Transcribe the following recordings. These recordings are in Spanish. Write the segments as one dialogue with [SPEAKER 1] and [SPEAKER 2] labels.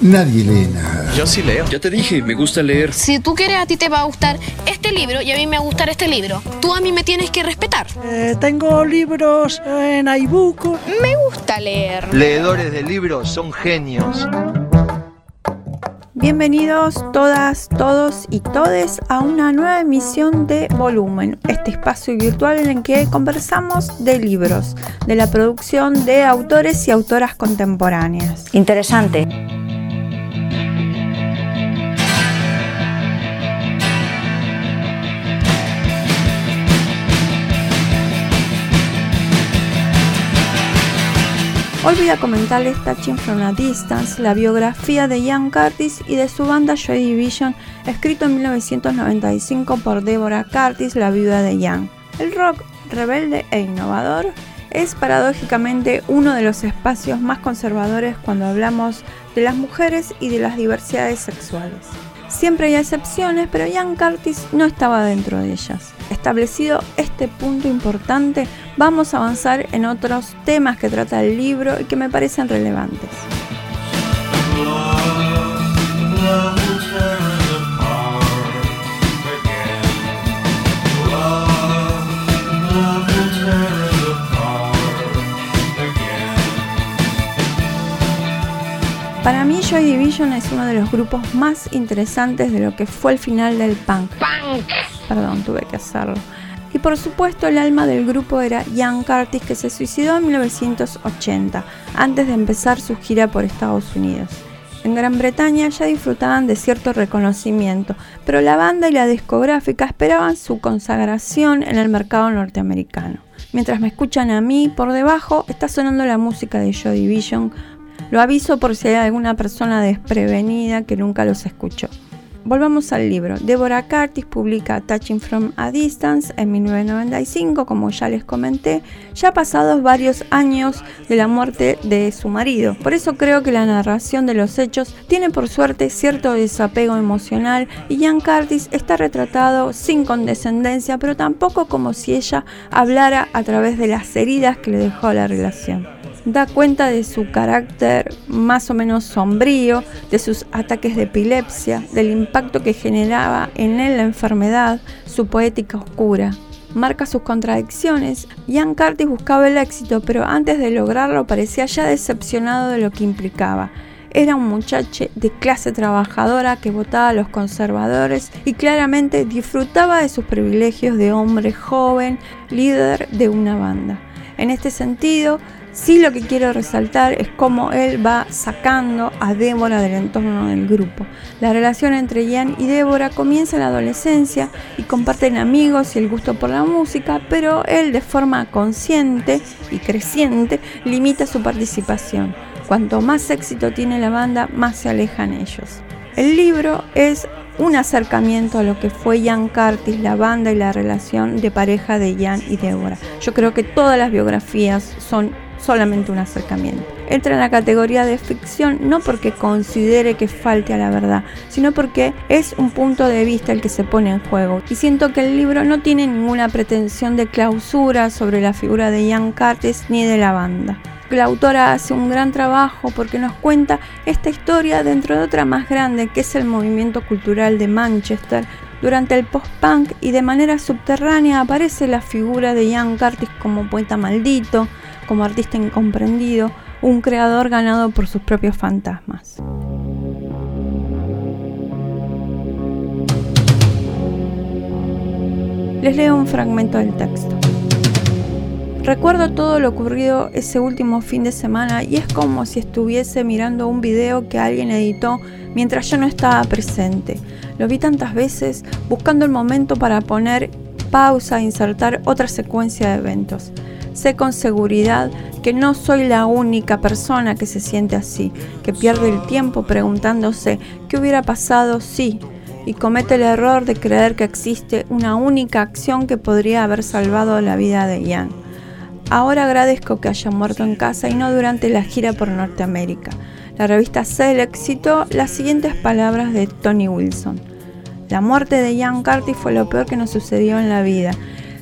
[SPEAKER 1] nadie lee nada.
[SPEAKER 2] Yo sí leo.
[SPEAKER 3] Ya te dije, me gusta leer.
[SPEAKER 4] Si tú quieres, a ti te va a gustar este libro y a mí me va a gustar este libro. Tú a mí me tienes que respetar.
[SPEAKER 5] Eh, tengo libros en iBook.
[SPEAKER 4] Me gusta leer.
[SPEAKER 6] Leedores de libros son genios.
[SPEAKER 7] Bienvenidos todas, todos y todes a una nueva emisión de Volumen, este espacio virtual en el que conversamos de libros, de la producción de autores y autoras contemporáneas.
[SPEAKER 8] Interesante.
[SPEAKER 7] Hoy voy a comentarles Touching from a Distance, la biografía de Ian Curtis y de su banda Joy Division, escrito en 1995 por Deborah Curtis, la viuda de Ian. El rock rebelde e innovador es paradójicamente uno de los espacios más conservadores cuando hablamos de las mujeres y de las diversidades sexuales. Siempre hay excepciones, pero Ian Curtis no estaba dentro de ellas. Establecido este punto importante, vamos a avanzar en otros temas que trata el libro y que me parecen relevantes. Para mí Joy Division es uno de los grupos más interesantes de lo que fue el final del punk. Perdón, tuve que hacerlo. Y por supuesto el alma del grupo era Ian Curtis que se suicidó en 1980, antes de empezar su gira por Estados Unidos. En Gran Bretaña ya disfrutaban de cierto reconocimiento, pero la banda y la discográfica esperaban su consagración en el mercado norteamericano. Mientras me escuchan a mí, por debajo está sonando la música de Joy Division lo aviso por si hay alguna persona desprevenida que nunca los escuchó. Volvamos al libro. Deborah Curtis publica Touching from a Distance en 1995, como ya les comenté, ya pasados varios años de la muerte de su marido. Por eso creo que la narración de los hechos tiene por suerte cierto desapego emocional y Jan Curtis está retratado sin condescendencia, pero tampoco como si ella hablara a través de las heridas que le dejó la relación da cuenta de su carácter más o menos sombrío, de sus ataques de epilepsia, del impacto que generaba en él la enfermedad, su poética oscura. Marca sus contradicciones. Ian Curtis buscaba el éxito, pero antes de lograrlo parecía ya decepcionado de lo que implicaba. Era un muchacho de clase trabajadora que votaba a los conservadores y claramente disfrutaba de sus privilegios de hombre joven, líder de una banda. En este sentido, Sí lo que quiero resaltar es cómo él va sacando a Débora del entorno del grupo. La relación entre Ian y Débora comienza en la adolescencia y comparten amigos y el gusto por la música, pero él de forma consciente y creciente limita su participación. Cuanto más éxito tiene la banda, más se alejan ellos. El libro es un acercamiento a lo que fue Ian Curtis, la banda y la relación de pareja de Ian y Débora. Yo creo que todas las biografías son solamente un acercamiento. Entra en la categoría de ficción no porque considere que falte a la verdad, sino porque es un punto de vista el que se pone en juego. Y siento que el libro no tiene ninguna pretensión de clausura sobre la figura de Ian Curtis ni de la banda. La autora hace un gran trabajo porque nos cuenta esta historia dentro de otra más grande que es el movimiento cultural de Manchester, durante el post-punk y de manera subterránea aparece la figura de Ian Curtis como poeta maldito, como artista incomprendido, un creador ganado por sus propios fantasmas. Les leo un fragmento del texto. Recuerdo todo lo ocurrido ese último fin de semana y es como si estuviese mirando un video que alguien editó mientras yo no estaba presente. Lo vi tantas veces buscando el momento para poner pausa e insertar otra secuencia de eventos. Sé con seguridad que no soy la única persona que se siente así, que pierde el tiempo preguntándose qué hubiera pasado si y comete el error de creer que existe una única acción que podría haber salvado la vida de Ian. Ahora agradezco que haya muerto en casa y no durante la gira por Norteamérica. La revista Select citó las siguientes palabras de Tony Wilson. La muerte de Ian Curtis fue lo peor que nos sucedió en la vida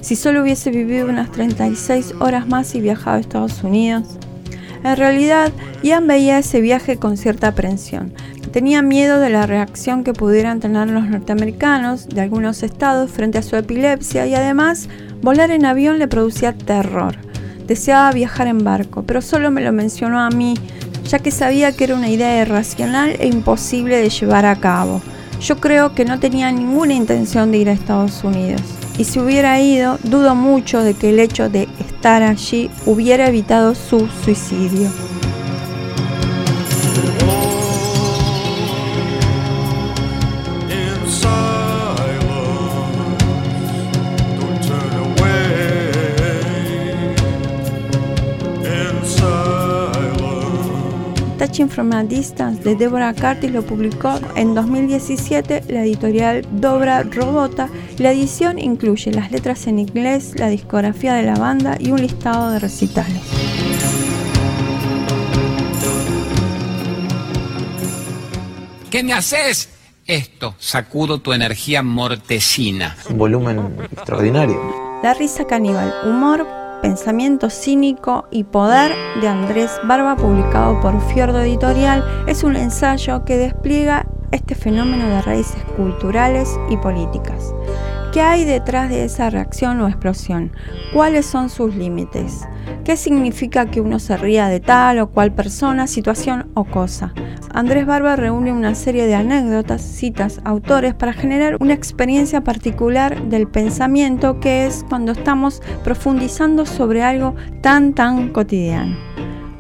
[SPEAKER 7] si solo hubiese vivido unas 36 horas más y viajado a Estados Unidos. En realidad, Ian veía ese viaje con cierta aprensión. Tenía miedo de la reacción que pudieran tener los norteamericanos de algunos estados frente a su epilepsia y además volar en avión le producía terror. Deseaba viajar en barco, pero solo me lo mencionó a mí, ya que sabía que era una idea irracional e imposible de llevar a cabo. Yo creo que no tenía ninguna intención de ir a Estados Unidos. Y si hubiera ido, dudo mucho de que el hecho de estar allí hubiera evitado su suicidio. Touching from a Distance de Deborah Curtis lo publicó en 2017 la editorial Dobra Robota. La edición incluye las letras en inglés, la discografía de la banda y un listado de recitales.
[SPEAKER 1] ¿Qué me haces? Esto, sacudo tu energía mortecina.
[SPEAKER 2] Un volumen extraordinario.
[SPEAKER 7] La risa caníbal, humor, Pensamiento cínico y poder de Andrés Barba, publicado por Fiordo Editorial, es un ensayo que despliega este fenómeno de raíces culturales y políticas. ¿Qué hay detrás de esa reacción o explosión? ¿Cuáles son sus límites? ¿Qué significa que uno se ría de tal o cual persona, situación o cosa? Andrés Barba reúne una serie de anécdotas, citas, autores para generar una experiencia particular del pensamiento que es cuando estamos profundizando sobre algo tan tan cotidiano.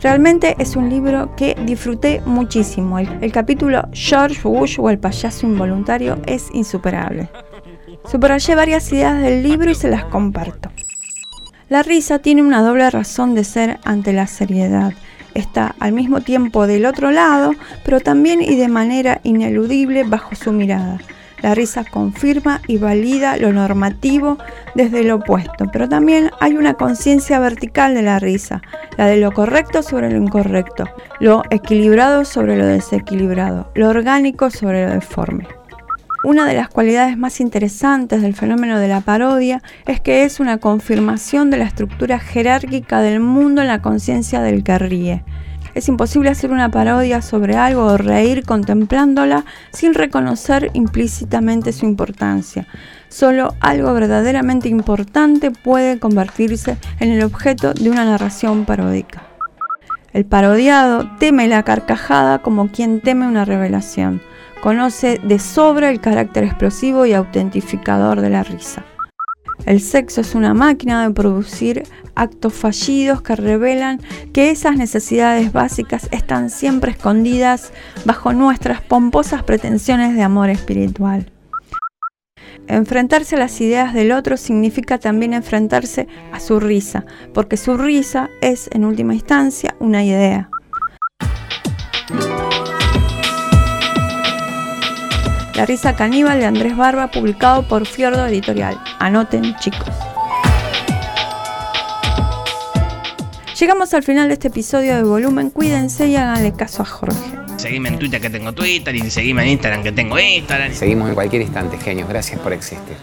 [SPEAKER 7] Realmente es un libro que disfruté muchísimo. El, capítulo George Bush o el payaso involuntario es insuperable. Subrayé varias ideas del libro y se las comparto. La risa tiene una doble razón de ser ante la seriedad está al mismo tiempo del otro lado, pero también y de manera ineludible bajo su mirada. La risa confirma y valida lo normativo desde lo opuesto, pero también hay una conciencia vertical de la risa, la de lo correcto sobre lo incorrecto, lo equilibrado sobre lo desequilibrado, lo orgánico sobre lo deforme. Una de las cualidades más interesantes del fenómeno de la parodia es que es una confirmación de la estructura jerárquica del mundo en la conciencia del que ríe. Es imposible hacer una parodia sobre algo o reír contemplándola sin reconocer implícitamente su importancia. Solo algo verdaderamente importante puede convertirse en el objeto de una narración paródica. El parodiado teme la carcajada como quien teme una revelación conoce de sobra el carácter explosivo y autentificador de la risa. El sexo es una máquina de producir actos fallidos que revelan que esas necesidades básicas están siempre escondidas bajo nuestras pomposas pretensiones de amor espiritual. Enfrentarse a las ideas del otro significa también enfrentarse a su risa, porque su risa es, en última instancia, una idea. La risa caníbal de Andrés Barba, publicado por Fiordo Editorial. Anoten, chicos. Llegamos al final de este episodio de volumen. Cuídense y háganle caso a Jorge.
[SPEAKER 3] Seguime en Twitter que tengo Twitter y seguime en Instagram que tengo Instagram.
[SPEAKER 8] Seguimos en cualquier instante, genios. Gracias por existir.